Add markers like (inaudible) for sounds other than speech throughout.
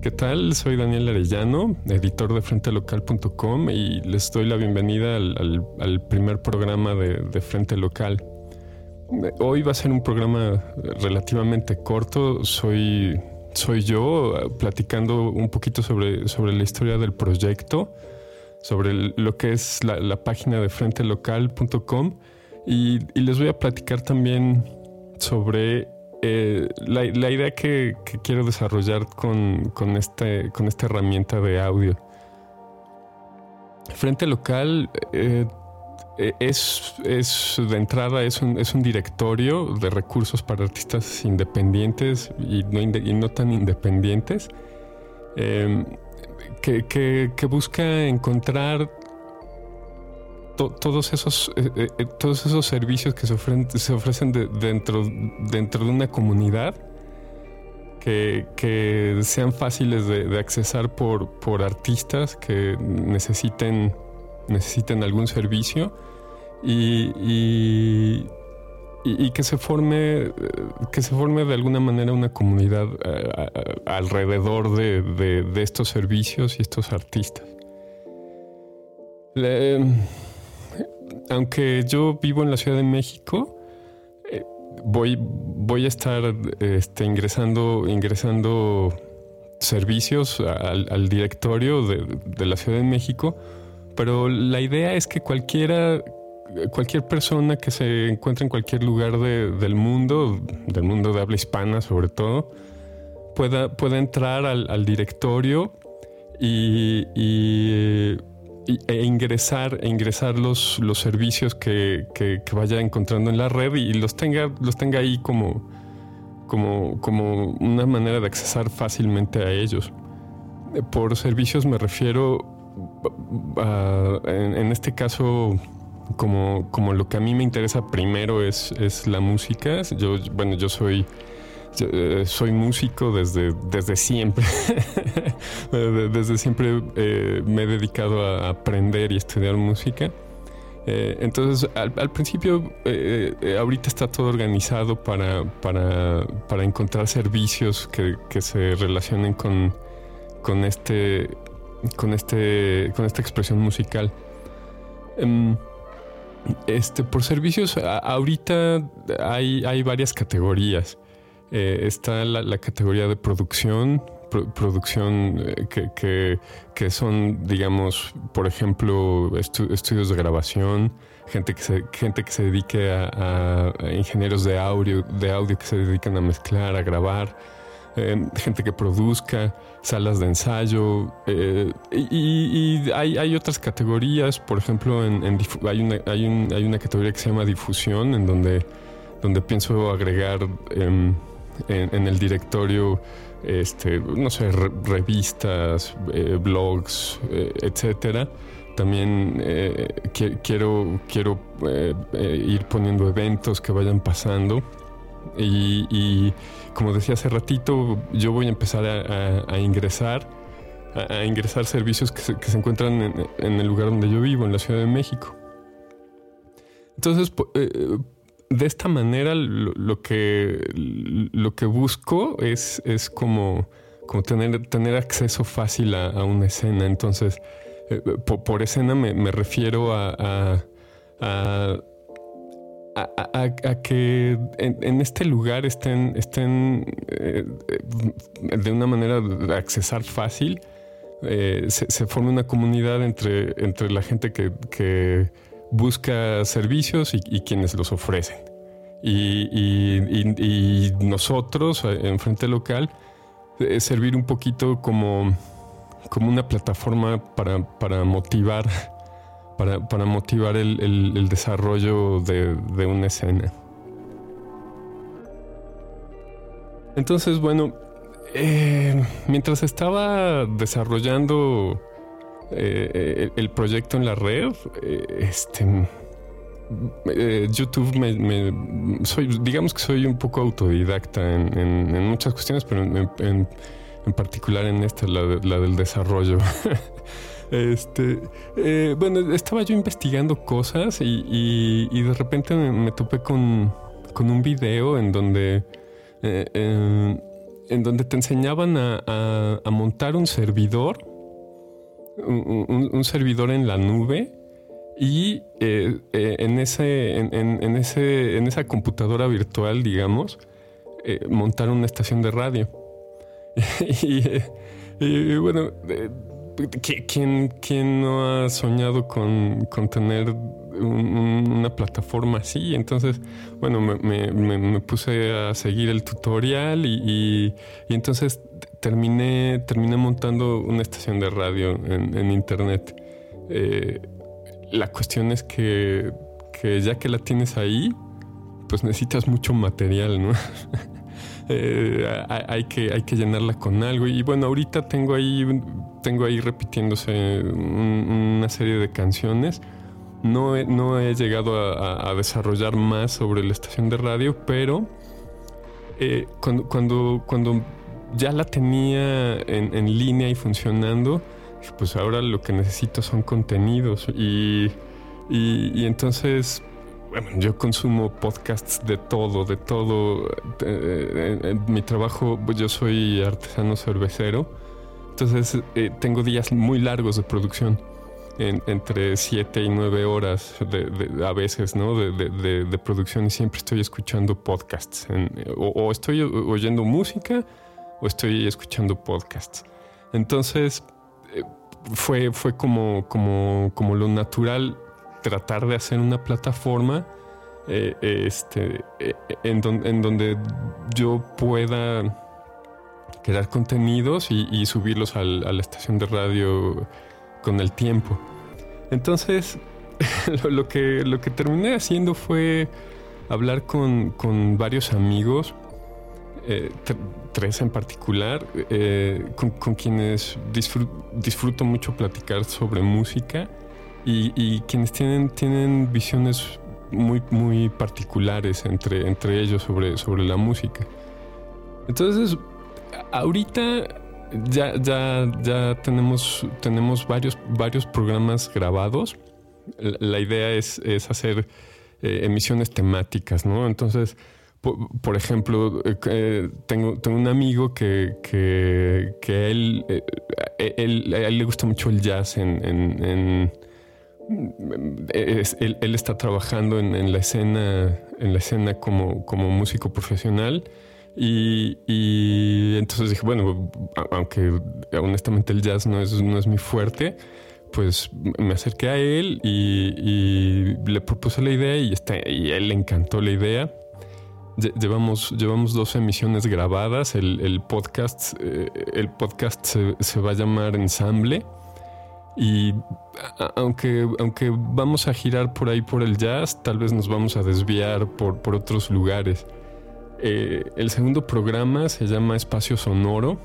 ¿Qué tal? Soy Daniel Arellano, editor de frentelocal.com y les doy la bienvenida al, primer programa de, Frente Local. Hoy va a ser un programa relativamente corto. Soy, soy yo platicando un poquito sobre, sobre la historia del proyecto, sobre lo que es la, página de frentelocal.com y, y les voy a platicar también sobre eh, la, idea que, quiero desarrollar con, este, con esta herramienta de audio. Frente local eh, eh, es, de entrada es un, es un, directorio de recursos para artistas independientes y no, tan independientes que, que busca encontrar todos, esos, eh, eh, eh, todos esos servicios que se ofrecen, se ofrecen dentro, dentro de una comunidad que, sean fáciles de, accesar por, por, artistas que necesiten, necesiten algún servicio y, y, que se forme que se forme de alguna manera una comunidad alrededor de, de, estos servicios y estos artistas aunque yo vivo en la Ciudad de México, eh, voy, voy a estar este, ingresando, ingresando servicios al, directorio de, la Ciudad de México, pero la idea es que cualquiera, cualquier persona que se encuentre en cualquier lugar del mundo, del mundo de habla hispana sobre todo, pueda, pueda entrar al, directorio y e ingresar, e ingresar los, los servicios que, vaya encontrando en la red y los tenga, los tenga ahí como, como, como una manera de accesar fácilmente a ellos. Por servicios me refiero en, este caso como, como lo que a mí me interesa primero es, es la música. Yo, bueno, yo soy eh, soy músico desde, desde siempre. (laughs) desde siempre eh, me he dedicado a aprender y estudiar música. Eh, entonces, al, principio, ahorita está todo organizado para, para, encontrar servicios que, se relacionen con, con, este, con, este, con esta expresión musical. Em, este, por servicios, ahorita hay, hay varias categorías. Eh, está la, categoría de producción, producción eh, que, son, digamos, por ejemplo, estudios de grabación, gente que se, gente que se dedique a, ingenieros de audio, de audio que se dedican a mezclar, a grabar. Eh, gente que produzca, salas de ensayo, y, hay, otras categorías, por ejemplo, en, hay, una, hay, hay, una categoría que se llama difusión, en donde, donde pienso agregar em, en, el directorio, este, no sé, revistas, eh, blogs, eh, etcétera. También eh, quiero, quiero ir poniendo eventos que vayan pasando. Y, como decía hace ratito, yo voy a empezar a, ingresar, a, ingresar servicios que se, encuentran en, en, el lugar donde yo vivo, en la Ciudad de México. Entonces, de esta manera lo, que, lo que busco es, es como, como tener, tener acceso fácil a, una escena. Entonces, eh, por, escena me, refiero a, a, que en, este lugar estén, estén eh, de una manera de accesar fácil. Eh, se, se, forma una comunidad entre, entre la gente que busca servicios y, quienes los ofrecen. Y, nosotros, eh, en Frente Local, eh, servir un poquito como, como una plataforma para, motivar, para, motivar el, desarrollo de, una escena. Entonces, bueno, eh, mientras estaba desarrollando el proyecto en la red, este, eh, YouTube me, soy, digamos que soy un poco autodidacta en, muchas cuestiones, pero en, particular en esta, la, del desarrollo. (laughs) este, eh, bueno, estaba yo investigando cosas y, de repente me, topé con, con un video en donde, eh, eh, en donde te enseñaban a, montar un servidor, un, servidor en la nube y en, ese, en, ese, en esa computadora virtual, digamos, montar una estación de radio. (laughs) y, bueno, ¿quién, ¿quién, no ha soñado con, con tener una plataforma así. Entonces, bueno, me, puse a seguir el tutorial y, entonces terminé, terminé montando una estación de radio en, internet. Eh, la cuestión es que, ya que la tienes ahí, pues necesitas mucho material, ¿no? (laughs) Eh, hay, que, hay que llenarla con algo. Y bueno, ahorita tengo ahí, tengo ahí repitiéndose una serie de canciones no he, no he llegado a, desarrollar más sobre la estación de radio, pero eh, cuando, cuando, cuando, ya la tenía en, línea y funcionando, pues ahora lo que necesito son contenidos y, y, entonces bueno, yo consumo podcasts de todo, de todo. En, mi trabajo, pues yo soy artesano cervecero, entonces eh, tengo días muy largos de producción entre 7 y 9 horas de, a veces, ¿no? De, producción y siempre estoy escuchando podcasts. o, estoy oyendo música o estoy escuchando podcasts. Entonces, eh, fue, fue como, como, como lo natural tratar de hacer una plataforma eh, este, eh, en, en, donde yo pueda crear contenidos y, subirlos a la estación de radio con el tiempo. Entonces, (laughs) lo, que, lo que terminé haciendo fue hablar con, varios amigos, eh, tres en particular, eh, con, quienes disfruto mucho platicar sobre música y, quienes tienen, tienen visiones muy, muy particulares entre, entre ellos sobre, sobre la música. Entonces, ahorita ya, ya, ya tenemos, tenemos varios, varios programas grabados. La, idea es, hacer eh, emisiones temáticas, ¿no? Entonces, por, ejemplo, eh, tengo, tengo un amigo que, que, él, eh, él, a él le gusta mucho el jazz en, él, está trabajando en, la escena, en la escena como, como músico profesional y, entonces dije, bueno, aunque honestamente el jazz no es, no es mi fuerte, pues me acerqué a él y, le propuse la idea y, está, y él le encantó la idea. Llevamos, llevamos dos emisiones grabadas. El, podcast, eh, el podcast se, va a llamar Ensamble. Y aunque, aunque vamos a girar por ahí por el jazz, tal vez nos vamos a desviar por, por otros lugares. Eh, el segundo programa se llama Espacio Sonoro,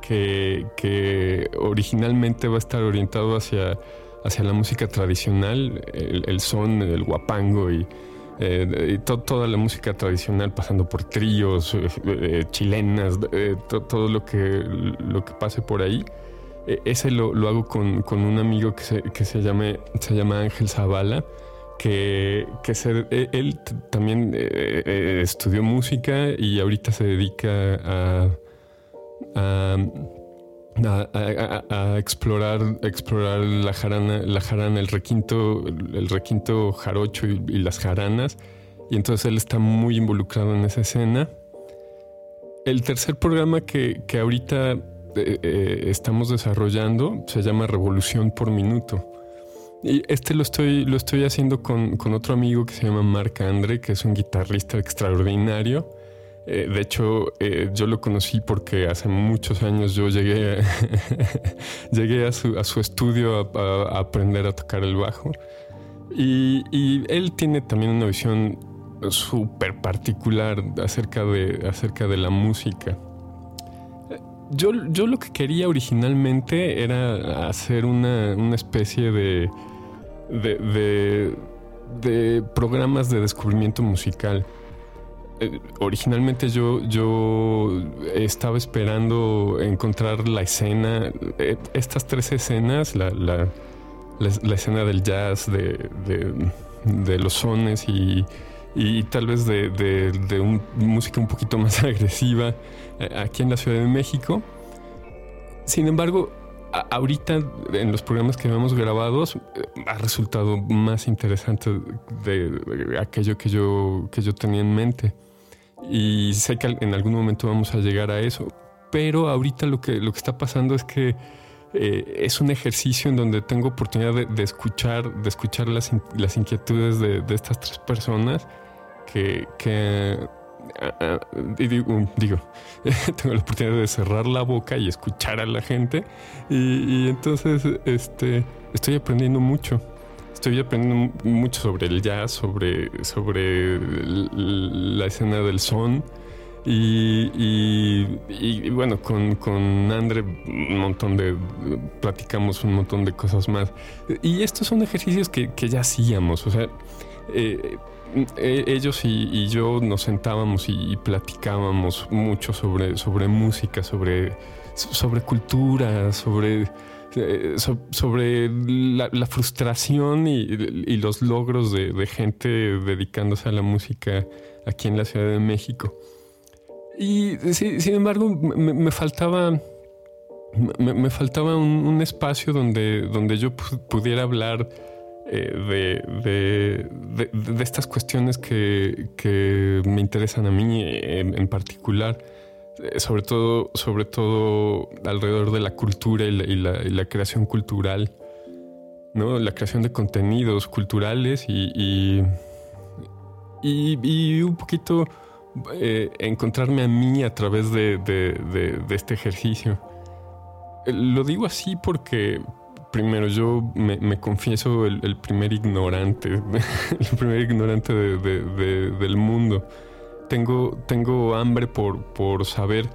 que, originalmente va a estar orientado hacia, hacia la música tradicional, el, son, el guapango y, eh, toda la música tradicional, pasando por tríos, eh, chilenas, todo lo que, lo que pase por ahí. ese lo, hago con, un amigo que se, que se, llame, se llama Ángel Zavala que, e, él también eh, eh, estudió música y ahorita se dedica a, a, explorar, explorar la jarana, la jarana, el requinto, el requinto jarocho y, las jaranas. Y entonces él está muy involucrado en esa escena. El tercer programa que, que ahorita eh, estamos desarrollando se llama Revolución por Minuto. Y este lo estoy, lo estoy haciendo con, otro amigo que se llama Marc Andre, que es un guitarrista extraordinario. Eh, de hecho, eh, yo lo conocí porque hace muchos años yo llegué, (laughs) llegué a, su, a su estudio a, aprender a tocar el bajo. Y, él tiene también una visión súper particular acerca de, acerca de la música. Yo, yo, lo que quería originalmente era hacer una, una especie de, de, de, programas de descubrimiento musical. Eh, originalmente yo, yo estaba esperando encontrar la escena, eh, estas tres escenas, la, la, escena del jazz, de, de, los sones y, y tal vez de, de, un, música un poquito más (laughs) agresiva eh, aquí en la Ciudad de México. Sin embargo, ahorita en los programas que hemos grabados eh, ha resultado más interesante de, aquello que yo, que yo tenía en mente. Y sé que en algún momento vamos a llegar a eso. Pero ahorita lo que, lo que está pasando es que eh, es un ejercicio en donde tengo oportunidad de, escuchar, de escuchar las, las inquietudes de, de, estas tres personas que, que Ah, ah, digo, digo (laughs) tengo la oportunidad de cerrar la boca y escuchar a la gente y, entonces este, estoy aprendiendo mucho. Estoy aprendiendo mucho sobre el jazz, sobre, sobre la escena del son. Y, bueno, con, con Andre un montón de, platicamos un montón de cosas más. Y estos son ejercicios que, que ya hacíamos, o sea, eh, ellos y, yo nos sentábamos y, platicábamos mucho sobre, sobre música, sobre, sobre cultura, sobre, eh, sobre la, frustración y, los logros de, gente dedicándose a la música aquí en la Ciudad de México. Y sin embargo, me, faltaba... Me, faltaba un, espacio donde, donde yo pudiera hablar eh, de, de, estas cuestiones que, que, me interesan a mí en, particular, eh, sobre todo, sobre todo alrededor de la cultura y la, y la, creación cultural, ¿no? la creación de contenidos culturales y, y, y, un poquito eh, encontrarme a mí a través de, de este ejercicio. Lo digo así porque, primero, yo me, confieso el, primer ignorante, (laughs) el primer ignorante del mundo. Tengo, tengo hambre por, por saber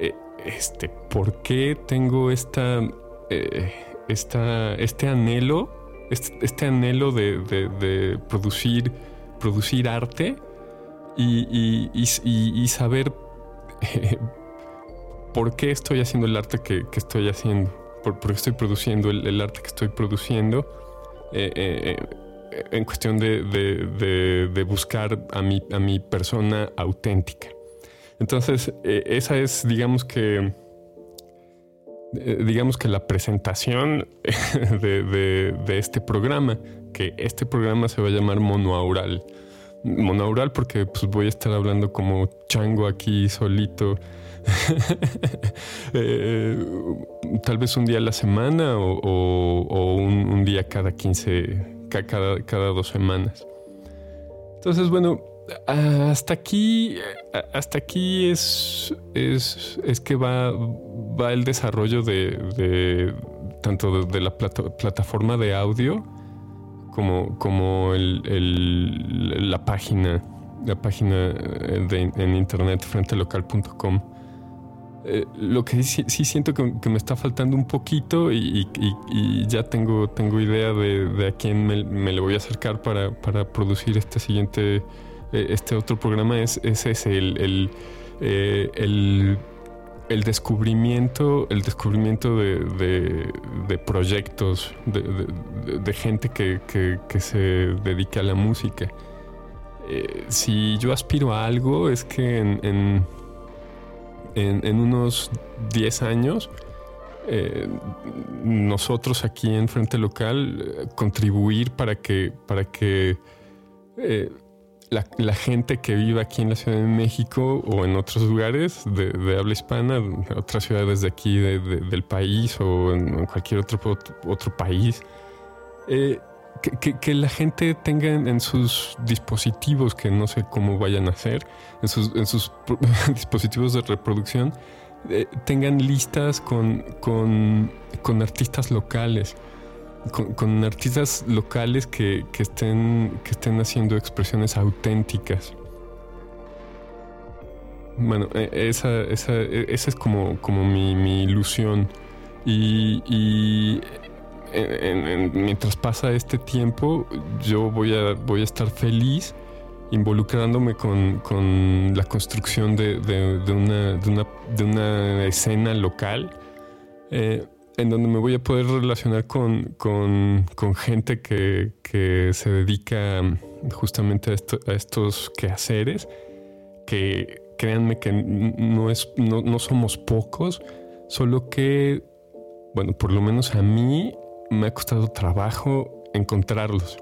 eh, este, por qué tengo esta, eh, esta este anhelo, este, este anhelo de, producir, producir arte y, y, saber (laughs) por qué estoy haciendo el arte que estoy haciendo porque estoy produciendo el, arte que estoy produciendo, eh, eh, eh, en cuestión de, buscar a mi, a mi persona auténtica. Entonces, esa es, digamos que, digamos que la presentación (laughs) de, este programa, que este programa se va a llamar monoaural. Monoaural porque pues, voy a estar hablando como chango aquí solito (laughs) Eh, tal vez un día a la semana o, un, día cada 15, cada, cada dos semanas. Entonces, bueno, hasta aquí, hasta aquí es, es, es que va, va el desarrollo de, tanto de, la plataforma de audio como, como el, la página, la página en internet frentelocal.com. Eh, lo que (laughs) sí, siento que, me está faltando un poquito y, ya tengo, tengo idea de, a quién me, le voy a acercar para, producir este siguiente, eh, este otro programa, es, ese, el, eh, el, el, descubrimiento, el descubrimiento de, proyectos, de, gente que, se dedica a la música. si yo aspiro a algo es que en, unos 10 años, eh, nosotros aquí en Frente Local eh, contribuir para que, para que eh, la, gente que vive aquí en la Ciudad de México o en otros lugares de, habla hispana, otras ciudades de aquí del país o en, cualquier otro, otro país, que, la gente tenga en, sus dispositivos, que no sé cómo vayan a hacer, en sus, (laughs) dispositivos de reproducción, eh, tengan listas con, artistas locales, con, artistas locales que, estén, haciendo expresiones auténticas. Bueno, e, e, esa es como, mi, ilusión. Y mientras pasa este tiempo, yo voy a, voy a estar feliz involucrándome con, la construcción de, una, escena local eh, en donde me voy a poder relacionar con, gente que, se dedica justamente a, estos quehaceres, que créanme que no, es, no, somos pocos, solo que, bueno, por lo menos a mí me ha costado trabajo encontrarlos.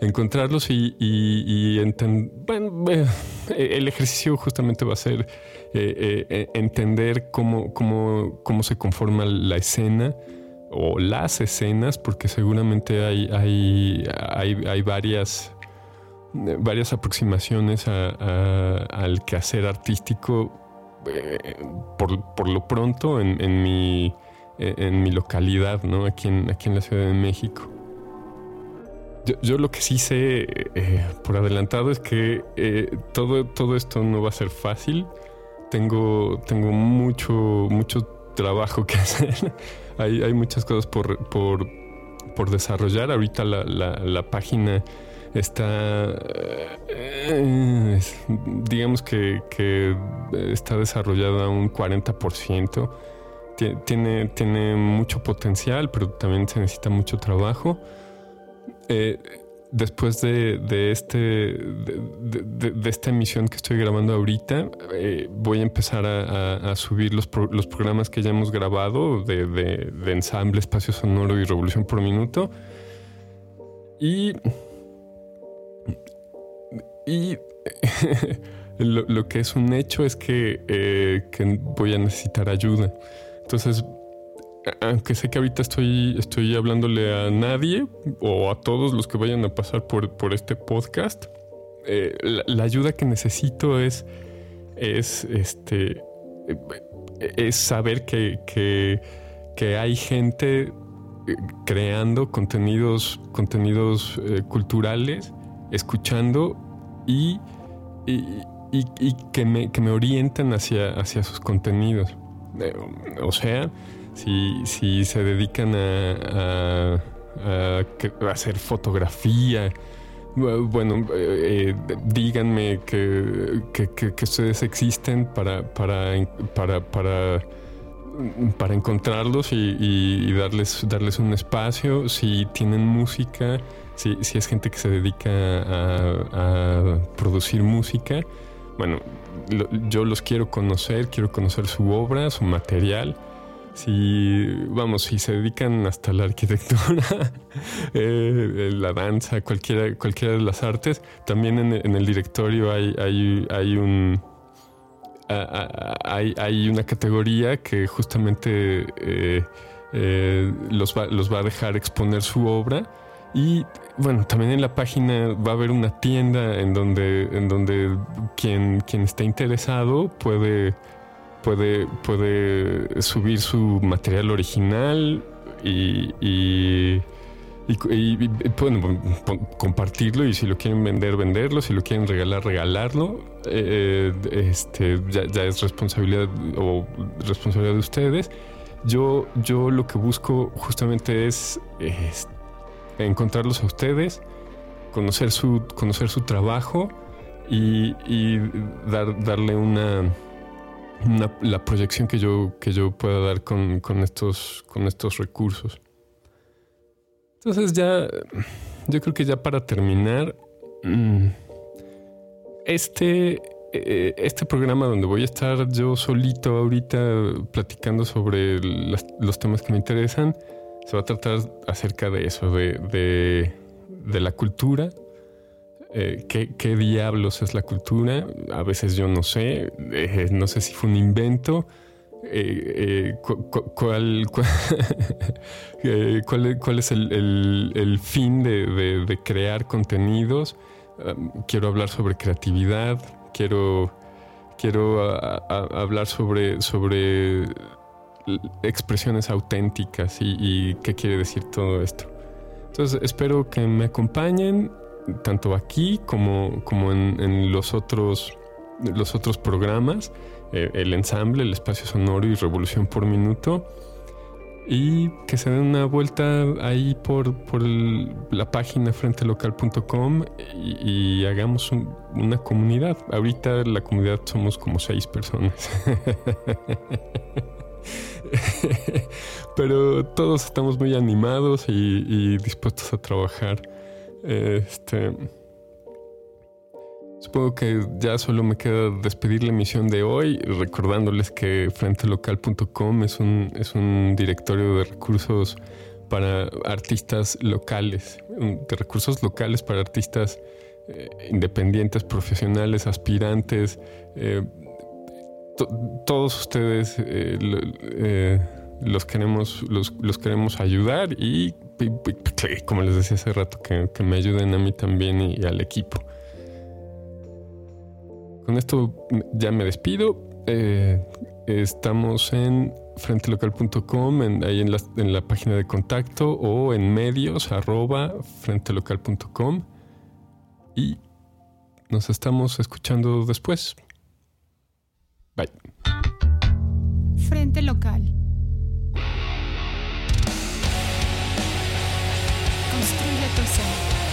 Encontrarlos y, y, bueno, (laughs) el ejercicio justamente va a ser eh, eh, entender cómo, cómo, cómo se conforma la escena, o las escenas, porque seguramente hay, hay, hay, varias, varias aproximaciones al quehacer artístico eh, por, lo pronto en, mi, en mi localidad, ¿no? aquí, en, aquí en la Ciudad de México. Yo, lo que sí sé eh, por adelantado es que eh, todo, todo esto no va a ser fácil. Tengo, tengo mucho, mucho trabajo que (laughs) hacer hay, muchas cosas por, por, desarrollar. Ahorita la, página está, eh, digamos que, está desarrollada un 40%. Tiene, tiene mucho potencial, pero también se necesita mucho trabajo. Eh, después de, este, de, esta emisión que estoy grabando ahorita, eh, voy a empezar a, subir los, los, programas que ya hemos grabado de, ensamble, espacio sonoro y revolución por minuto. Y, y (laughs) lo, que es un hecho es que, eh, que voy a necesitar ayuda. Entonces aunque sé que ahorita estoy, estoy hablándole a nadie o a todos los que vayan a pasar por, por este podcast, eh, la, ayuda que necesito es, es, este, es saber que, que, hay gente eh, creando contenidos, contenidos eh, culturales, escuchando y, y, que, me, que me orienten hacia, hacia sus contenidos. O sea, si, se dedican a, hacer fotografía, bueno, eh, díganme que, ustedes existen para, para, para, para, para encontrarlos y, darles, darles un espacio. Si tienen música, si, si es gente que se dedica a, producir música, bueno, yo los quiero conocer, quiero conocer su obra, su material. Si, vamos, si se dedican hasta la arquitectura, (laughs) eh, la danza, cualquiera, cualquiera de las artes, también en, el directorio hay, hay, hay un... Hay, hay, una categoría que justamente eh, eh, los, va, los va a dejar exponer su obra y bueno, también en la página va a haber una tienda en donde, en donde quien, quien esté interesado puede puede, puede subir su material original y, y, bueno, compartirlo y si lo quieren vender, venderlo, si lo quieren regalar, regalarlo. Eh, este, ya, es responsabilidad o responsabilidad de ustedes. Yo, yo lo que busco justamente es, encontrarlos a ustedes, conocer su, conocer su trabajo y, dar, darle una la proyección que yo, que yo pueda dar con, estos, con estos recursos. Entonces ya, yo creo que ya para terminar, mm, este, eh, este programa donde voy a estar yo solito ahorita platicando sobre los temas que me interesan, se va a tratar acerca de eso, de, de la cultura, eh, ¿qué, diablos es la cultura? A veces yo no sé, eh, no sé si fue un invento. Eh, cuál, (laughs) cuál, es el, fin de, crear contenidos? quiero hablar sobre creatividad, quiero, quiero hablar sobre, sobre expresiones auténticas y, y qué quiere decir todo esto. Entonces espero que me acompañen tanto aquí como, como en, los, otros, los otros programas, eh, el ensamble, el espacio sonoro y revolución por minuto. Y que se den una vuelta ahí por, por la página frentelocal.com y, y, hagamos una comunidad. Ahorita la comunidad somos como seis personas. (laughs) (laughs) Pero todos estamos muy animados y dispuestos a trabajar este, Supongo que ya solo me queda despedir la emisión de hoy, recordándoles que frentelocal.com es un, es un directorio de recursos para artistas locales, de recursos locales para artistas eh, independientes, profesionales, aspirantes. Eh, todos ustedes eh, los, queremos, los, queremos ayudar y, como les decía hace rato, que, que me ayuden a mí también y al equipo. Con esto ya me despido. Eh, estamos en frentelocal.com, en, ahí en la, en la, página de contacto o en medios arroba frentelocal.com y nos estamos escuchando después. Bye. Frente Local. Construye tu ser.